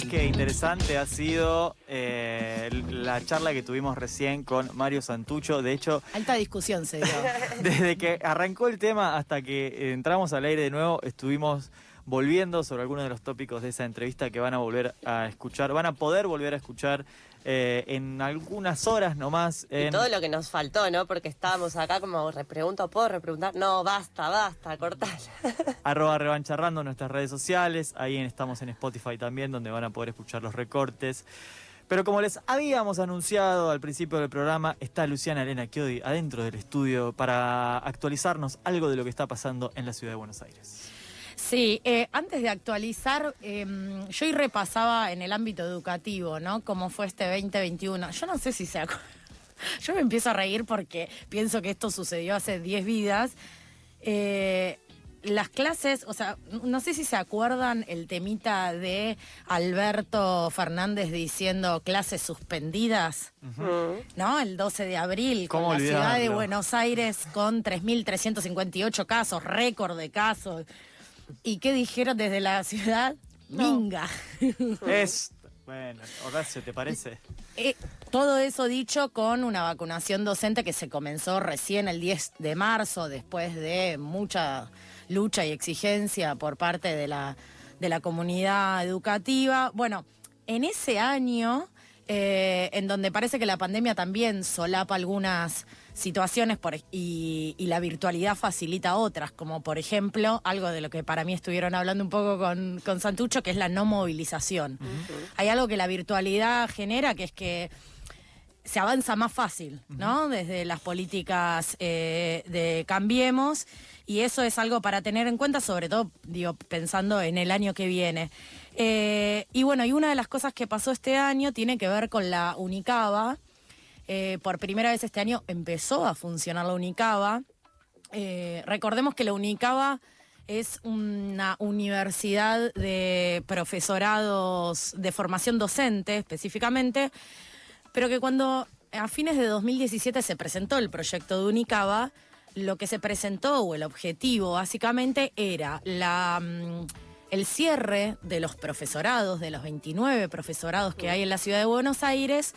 Más que interesante ha sido eh, la charla que tuvimos recién con Mario Santucho. De hecho, Alta discusión se dio. desde que arrancó el tema hasta que entramos al aire de nuevo, estuvimos volviendo sobre algunos de los tópicos de esa entrevista que van a volver a escuchar, van a poder volver a escuchar eh, en algunas horas nomás. Y todo lo que nos faltó, ¿no? Porque estábamos acá como repregunto, ¿puedo repreguntar? No, basta, basta, cortala. arroba revancharrando nuestras redes sociales, ahí estamos en Spotify también, donde van a poder escuchar los recortes. Pero como les habíamos anunciado al principio del programa, está Luciana Elena Chiodi adentro del estudio para actualizarnos algo de lo que está pasando en la ciudad de Buenos Aires. Sí, eh, antes de actualizar, eh, yo hoy repasaba en el ámbito educativo, ¿no? Cómo fue este 2021. Yo no sé si se acu- Yo me empiezo a reír porque pienso que esto sucedió hace 10 vidas. Eh, las clases, o sea, no sé si se acuerdan el temita de Alberto Fernández diciendo clases suspendidas. ¿no? El 12 de abril, con ¿Cómo la ciudad de? Buenos Aires con 3.358 casos, récord de casos. ¿Y qué dijeron desde la ciudad? Minga. Es. Bueno, Horacio, ¿te parece? Eh, todo eso dicho con una vacunación docente que se comenzó recién el 10 de marzo, después de mucha lucha y exigencia por parte de la, de la comunidad educativa. Bueno, en ese año, eh, en donde parece que la pandemia también solapa algunas situaciones por- y, y la virtualidad facilita otras, como por ejemplo algo de lo que para mí estuvieron hablando un poco con, con Santucho, que es la no movilización. Hay algo que la virtualidad genera, que es que se avanza más fácil, ¿no? Desde las políticas eh, de Cambiemos. Y eso es algo para tener en cuenta, sobre todo, digo, pensando en el año que viene. Eh, y bueno, y una de las cosas que pasó este año tiene que ver con la Unicaba. Eh, por primera vez este año empezó a funcionar la Unicaba. Eh, recordemos que la Unicaba es una universidad de profesorados de formación docente específicamente, pero que cuando a fines de 2017 se presentó el proyecto de Unicaba, lo que se presentó o el objetivo básicamente era la, mm, el cierre de los profesorados, de los 29 profesorados que hay en la ciudad de Buenos Aires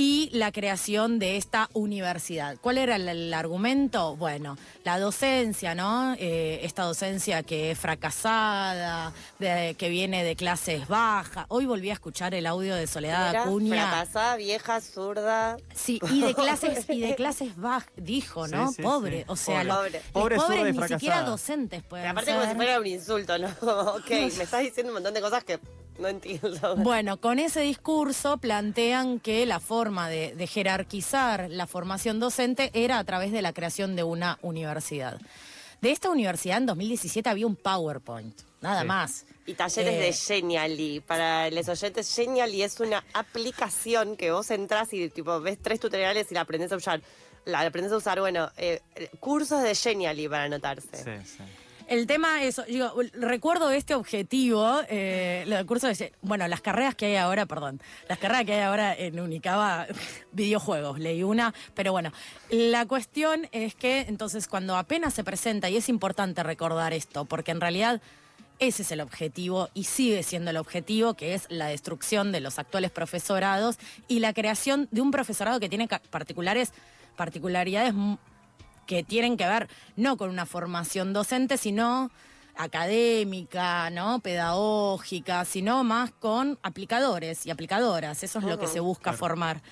y la creación de esta universidad. ¿Cuál era el, el argumento? Bueno, la docencia, ¿no? Eh, esta docencia que es fracasada, de- que viene de clases bajas. Hoy volví a escuchar el audio de Soledad Era Acuña. fracasada, vieja, zurda. Sí, y de clases, y de clases bajas, dijo, ¿no? Sí, sí, Pobre. sí. O sea, lo- Pobre. los Pobre, pobres ni siquiera docentes pueden Pero aparte como ser. si fuera un insulto, ¿no? ok, me estás diciendo un montón de cosas que no entiendo. Bueno, con ese discurso plantean que la forma de, de jerarquizar la formación docente era a través de la creación de una universidad. De esta universidad en 2017 había un PowerPoint, nada Sí. más. Y talleres Eh, de Genially. Para los oyentes, Genially es una aplicación que vos entras y tipo ves tres tutoriales y la aprendes a usar. La aprendes a usar, bueno, eh, eh, cursos de Genially para anotarse. Sí, sí. El tema es, digo, recuerdo este objetivo, eh, del curso de, bueno, las carreras que hay ahora, perdón, las carreras que hay ahora en Unicaba, videojuegos, leí una, pero bueno, la cuestión es que entonces cuando apenas se presenta, y es importante recordar esto, porque en realidad ese es el objetivo y sigue siendo el objetivo, que es la destrucción de los actuales profesorados y la creación de un profesorado que tiene particulares, particularidades que tienen que ver no con una formación docente, sino académica, ¿no? pedagógica, sino más con aplicadores y aplicadoras. Eso es lo que se busca formar.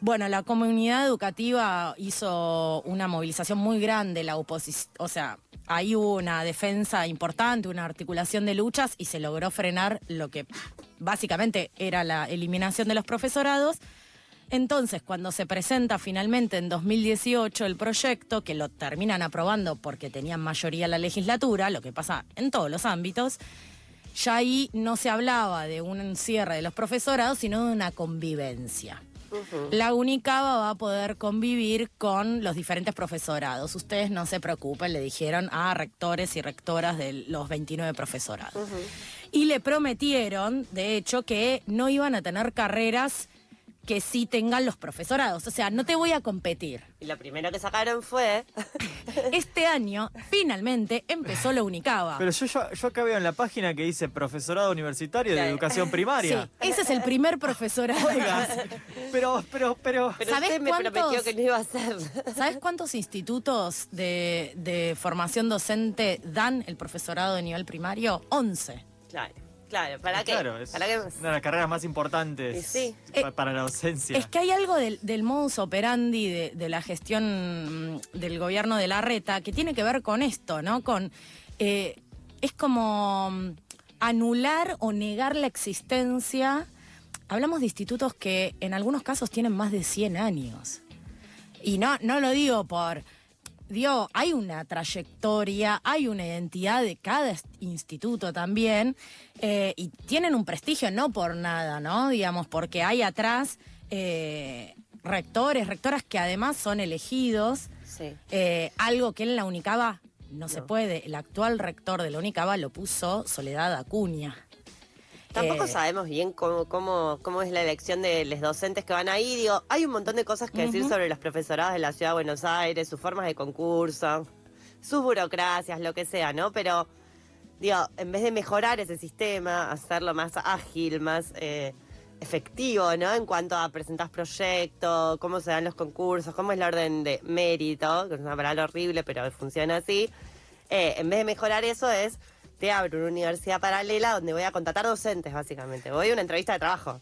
Bueno, la comunidad educativa hizo una movilización muy grande, la oposición, o sea, ahí hubo una defensa importante, una articulación de luchas y se logró frenar lo que básicamente era la eliminación de los profesorados. Entonces, cuando se presenta finalmente en 2018 el proyecto, que lo terminan aprobando porque tenían mayoría la legislatura, lo que pasa en todos los ámbitos, ya ahí no se hablaba de un cierre de los profesorados, sino de una convivencia. La Unicaba va a poder convivir con los diferentes profesorados. Ustedes no se preocupen, le dijeron a rectores y rectoras de los 29 profesorados. Y le prometieron, de hecho, que no iban a tener carreras que sí tengan los profesorados. O sea, no te voy a competir. Y lo primero que sacaron fue. Este año, finalmente, empezó la Unicaba. Pero yo, yo, yo acá veo en la página que dice Profesorado Universitario de. Educación Sí, Primaria. ese es el primer profesorado. Oiga, pero, pero, pero. Pero ¿Sabés usted me cuántos? prometió que no iba a hacer. ¿Sabes cuántos institutos de, de formación docente dan el profesorado de nivel primario? 11. Claro, claro. ¿Para qué? Claro, es ¿Para qué? una de las carreras más importantes sí. pa- para la docencia. Es que hay algo del, del modus operandi de, de la gestión mm, del gobierno de la reta que tiene que ver con esto, ¿no? Con eh, es como mm, anular o negar la existencia. Hablamos de institutos que en algunos casos tienen más de 100 años. Y no, no lo digo por. Digo, hay una trayectoria, hay una identidad de cada instituto también, eh, y tienen un prestigio no por nada, ¿no? Digamos, porque hay atrás eh, rectores, rectoras que además son elegidos, Sí. eh, algo que en la Unicaba no, se puede. El actual rector de la Unicaba lo puso Soledad Acuña. Tampoco Eh, sabemos bien cómo, cómo, cómo es la elección de los docentes que van ahí. Digo, hay un montón de cosas que decir sobre los profesorados de la Ciudad de Buenos Aires, sus formas de concurso, sus burocracias, lo que sea, ¿no? Pero, digo, en vez de mejorar ese sistema, hacerlo más ágil, más eh, efectivo, ¿no? En cuanto a presentar proyectos, cómo se dan los concursos, cómo es el orden de mérito, que es una palabra horrible, pero funciona así. Eh, en vez de mejorar eso es, te abro una universidad paralela donde voy a contratar docentes, básicamente. Voy a una entrevista de trabajo.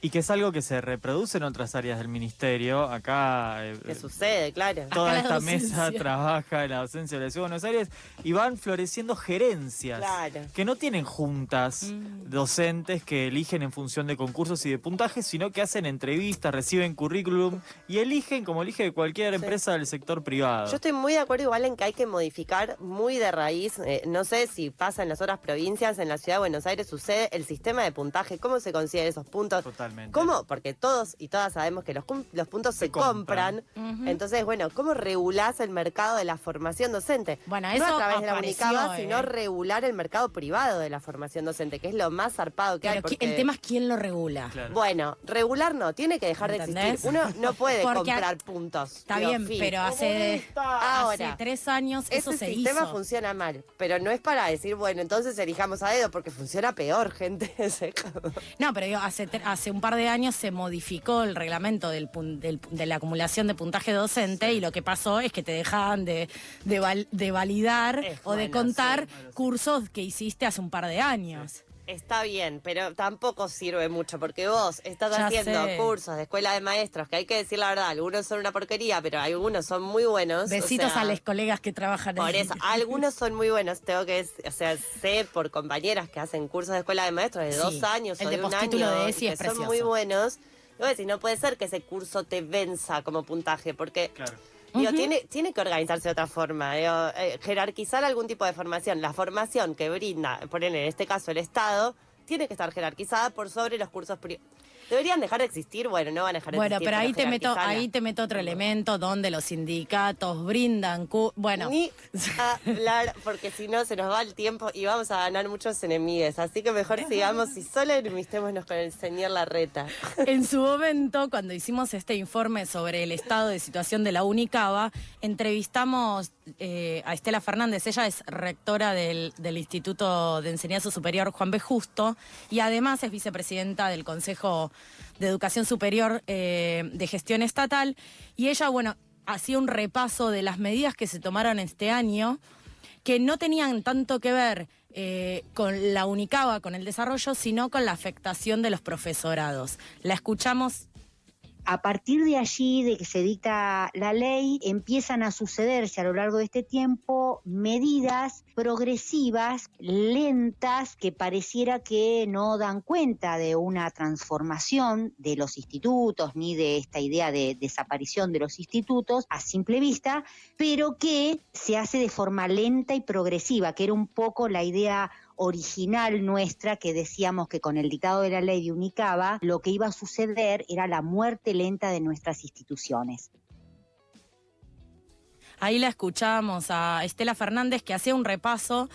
Y que es algo que se reproduce en otras áreas del ministerio. Acá. eh, ¿Qué sucede? Claro. Toda Acá esta mesa trabaja en la docencia de la Ciudad de Buenos Aires y van floreciendo gerencias Claro. que no tienen juntas Mm. docentes que eligen en función de concursos y de puntajes, sino que hacen entrevistas, reciben currículum y eligen como elige cualquier empresa del sector privado. Yo estoy muy de acuerdo igual en que hay que modificar muy de raíz, eh, no sé si pasa en las otras provincias, en la ciudad de Buenos Aires sucede el sistema de puntaje, cómo se consiguen esos puntos. Totalmente. ¿Cómo? Porque todos y todas sabemos que los, cum- los puntos se, Se compran. Entonces, bueno, ¿cómo regulás el mercado de la formación docente? Bueno, no a través de la apareció, Unicaba, eh. sino regular el mercado privado de la formación docente, que es lo más zarpado que hay. Pero qui- porque- el tema es quién lo regula. Claro. Bueno, regular no, tiene que dejar de existir. Uno no puede Porque comprar puntos. Está bien, fin. pero hace, Ahora, hace tres años eso ese se sistema hizo. funciona mal, pero no es para decir, bueno, entonces elijamos a dedo, porque funciona peor, gente. No, pero digo, hace, hace un par de años se modificó el reglamento del del- de la acumulación de puntaje docente y lo que pasó es que te dejaban de, de, val- de validar Es o de contar sí. cursos que hiciste hace un par de años. Está bien, pero tampoco sirve mucho, porque vos estás Ya haciendo sé. cursos de escuela de maestros, que hay que decir la verdad, algunos son una porquería, pero algunos son muy buenos. o Besitos sea, a los colegas que trabajan Por eso, algunos son muy buenos, tengo que, o sea, sé por compañeras que hacen cursos de escuela de maestros de Sí, dos años el o de de un año, de ESI que es son muy buenos. Decís, no puede ser que ese curso te venza como puntaje, porque Claro. Digo, tiene, tiene que organizarse de otra forma, digo, eh, jerarquizar algún tipo de formación. La formación que brinda, poner en este caso el Estado, tiene que estar jerarquizada por sobre los cursos privados. ¿Deberían dejar de existir? Bueno, no van a dejar de Bueno, existir. pero ahí te meto, ahí te meto otro elemento donde los sindicatos brindan, cu- bueno, Ni hablar, porque si no se nos va el tiempo y vamos a ganar muchos enemigos. Así que mejor sigamos y solo enemistémonos con el señor Larreta. En su momento, cuando hicimos este informe sobre el estado de situación de la Unicaba, entrevistamos eh, a Estela Fernández. Ella es rectora del, Instituto de Enseñanza Superior Juan B. Justo y además es vicepresidenta del Consejo de Educación Superior eh, de Gestión Estatal. Y ella, bueno, hacía un repaso de las medidas que se tomaron este año que no tenían tanto que ver eh, con la Unicaba, con el desarrollo, sino con la afectación de los profesorados. La escuchamos. A partir de allí, de que se dicta la ley, empiezan a sucederse a lo largo de este tiempo medidas progresivas, lentas, que pareciera que no dan cuenta de una transformación de los institutos ni de esta idea de desaparición de los institutos a simple vista, pero que se hace de forma lenta y progresiva, que era un poco la idea original nuestra que decíamos que con el dictado de la ley de Unicaba lo que iba a suceder era la muerte lenta de nuestras instituciones. Ahí la escuchábamos a Estela Fernández que hacía un repaso.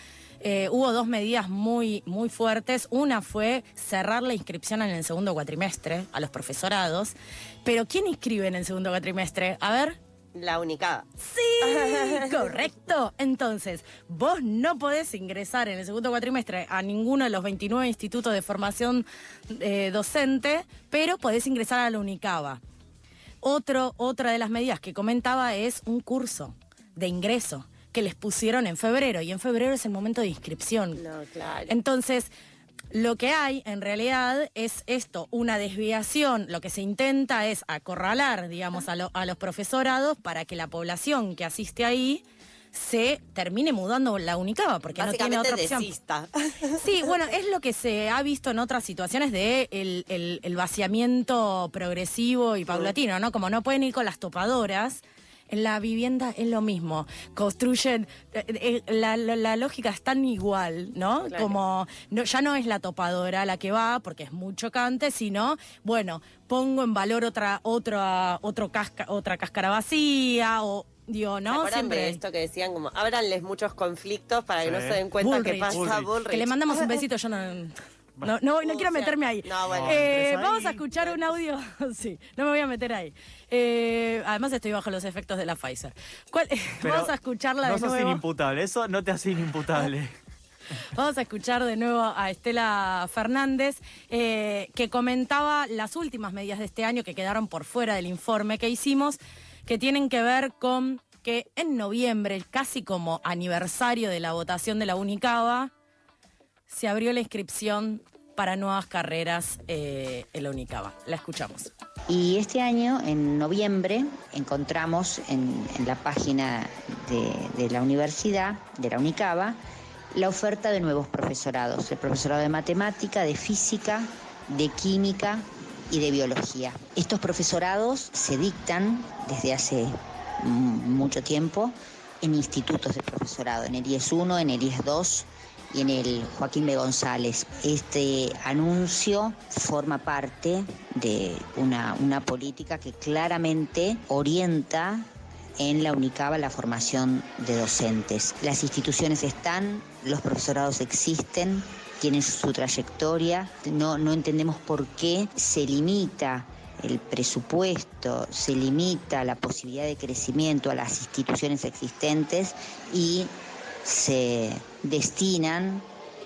Eh, hubo dos medidas muy, muy fuertes. Una fue cerrar la inscripción en el segundo cuatrimestre a los profesorados. Pero ¿quién inscribe en el segundo cuatrimestre? A ver. La única. Sí, correcto. Entonces, vos no podés ingresar en el segundo cuatrimestre a ninguno de los 29 institutos de formación eh, docente, pero podés ingresar a la UNICABA. Otro, otra de las medidas que comentaba es un curso de ingreso que les pusieron en febrero y en febrero es el momento de inscripción. No, claro. Entonces, lo que hay en realidad es esto, una desviación. Lo que se intenta es acorralar, digamos, a, lo- a los profesorados para que la población que asiste ahí se termine mudando la Unicaba, porque no tiene otra opción. desista. Sí, bueno, es lo que se ha visto en otras situaciones de el, el- el vaciamiento progresivo y paulatino, ¿no? Como no pueden ir con las topadoras. En la vivienda es lo mismo. Construyen. eh, eh, la, la- la lógica es tan igual, ¿no? Claro. Como no, ya no es la topadora la que va, porque es muy chocante, sino, bueno, pongo en valor otra, otra, otro casca, otra cáscara vacía, o digo, ¿Se ¿no? Siempre. de esto que decían como, ábranles muchos conflictos para que no se den cuenta Bullrich. que pasa Bullrich. Bullrich. Que le mandamos un besito, yo no. No, no, no quiero meterme ahí. No, bueno. Eh, entres vamos a escuchar un audio. sí, no me voy a meter ahí. Eh, además, estoy bajo los efectos de la Pfizer. ¿Cuál- Pero vamos a escucharla No de sos nuevo. inimputable, eso no te hace inimputable. Vamos a escuchar de nuevo a Estela Fernández, eh, que comentaba las últimas medidas de este año que quedaron por fuera del informe que hicimos, que tienen que ver con que en noviembre, casi como aniversario de la votación de la Unicaba, se abrió la inscripción para nuevas carreras eh, en la Unicaba. La escuchamos. Y este año, en noviembre, encontramos en, la página de, de la universidad, de la UNICABA, la oferta de nuevos profesorados, el profesorado de matemática, de física, de química y de biología. Estos profesorados se dictan desde hace mm, mucho tiempo en institutos de profesorado, en el IES 1, en el IES 2 y en el Joaquín B. González. Este anuncio forma parte de una, una política que claramente orienta en la UNICABA la formación de docentes. Las instituciones están, los profesorados existen, tienen su trayectoria, no, no entendemos por qué se limita el presupuesto, se limita la posibilidad de crecimiento a las instituciones existentes y se destinan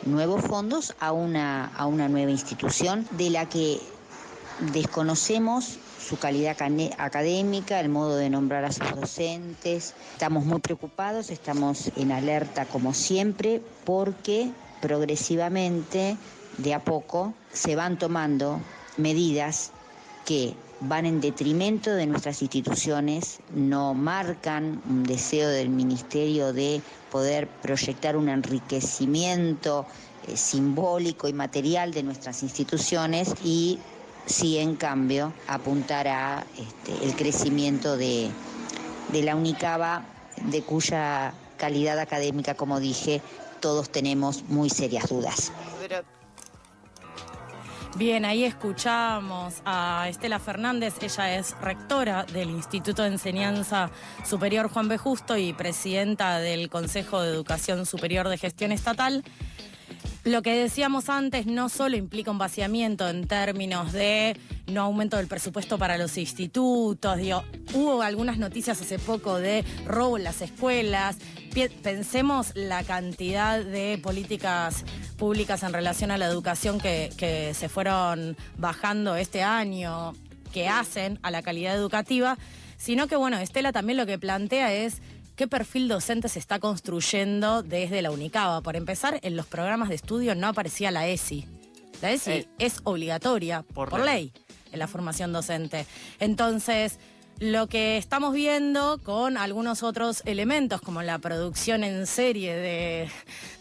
nuevos fondos a una, a una nueva institución de la que desconocemos su calidad académica, el modo de nombrar a sus docentes. Estamos muy preocupados, estamos en alerta como siempre, porque progresivamente, de a poco, se van tomando medidas que van en detrimento de nuestras instituciones, no marcan un deseo del Ministerio de poder proyectar un enriquecimiento eh, simbólico y material de nuestras instituciones y sí, en cambio, apuntar a este, el crecimiento de, de la UNICABA, de cuya calidad académica, como dije, todos tenemos muy serias dudas. Bien, ahí escuchamos a Estela Fernández, ella es rectora del Instituto de Enseñanza Superior Juan B. Justo y presidenta del Consejo de Educación Superior de Gestión Estatal. Lo que decíamos antes no solo implica un vaciamiento en términos de no aumento del presupuesto para los institutos, digo, hubo algunas noticias hace poco de robo en las escuelas. Pensemos la cantidad de políticas públicas en relación a la educación que se fueron bajando este año, que hacen a la calidad educativa, sino que, bueno, Estela también lo que plantea es qué perfil docente se está construyendo desde la UNICABA. Por empezar, en los programas de estudio no aparecía la ESI. La ESI Eh, es obligatoria por por, ley. ley en la formación docente. Entonces, lo que estamos viendo con algunos otros elementos, como la producción en serie de,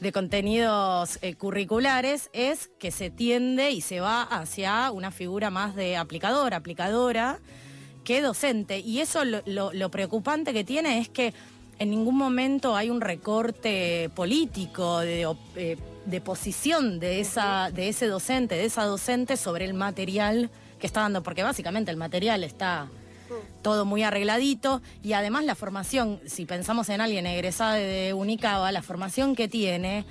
de contenidos eh, curriculares, es que se tiende y se va hacia una figura más de aplicadora, aplicadora, que docente. Y eso lo, lo- lo preocupante que tiene es que en ningún momento hay un recorte político eh, de posición de, esa, de ese docente, de esa docente sobre el material que está dando, porque básicamente el material está todo muy arregladito y además la formación, si pensamos en alguien egresado de Unicaba, la formación que tiene,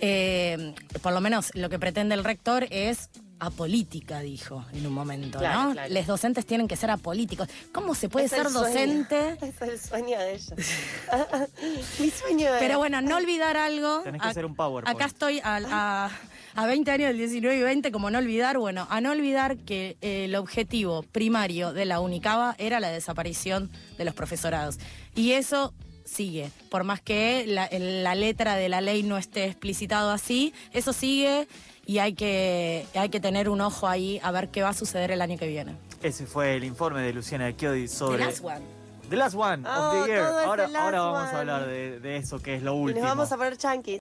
eh, por lo menos lo que pretende el rector es apolítica, dijo en un momento, Claro, ¿no? claro. Los docentes tienen que ser apolíticos. ¿Cómo se puede Es ser sueño. docente? Es el sueño de ella. Mi sueño es. Pero bueno, no olvidar algo. Tenés que Ac- hacer un PowerPoint. Acá estoy a, a- a 20 años del 19 y 20, como no olvidar, bueno, a no olvidar que eh, el objetivo primario de la Unicaba era la desaparición de los profesorados. Y eso sigue, por más que la, la letra de la ley no esté explicitado así, eso sigue y hay que, hay que tener un ojo ahí a ver qué va a suceder el año que viene. Ese fue el informe de Luciana Chiodi sobre... The last one. The Last One of Oh, the Year. todo es Ahora, The ahora vamos One. a hablar de, de eso que es lo Y último. nos vamos a poner chanquis.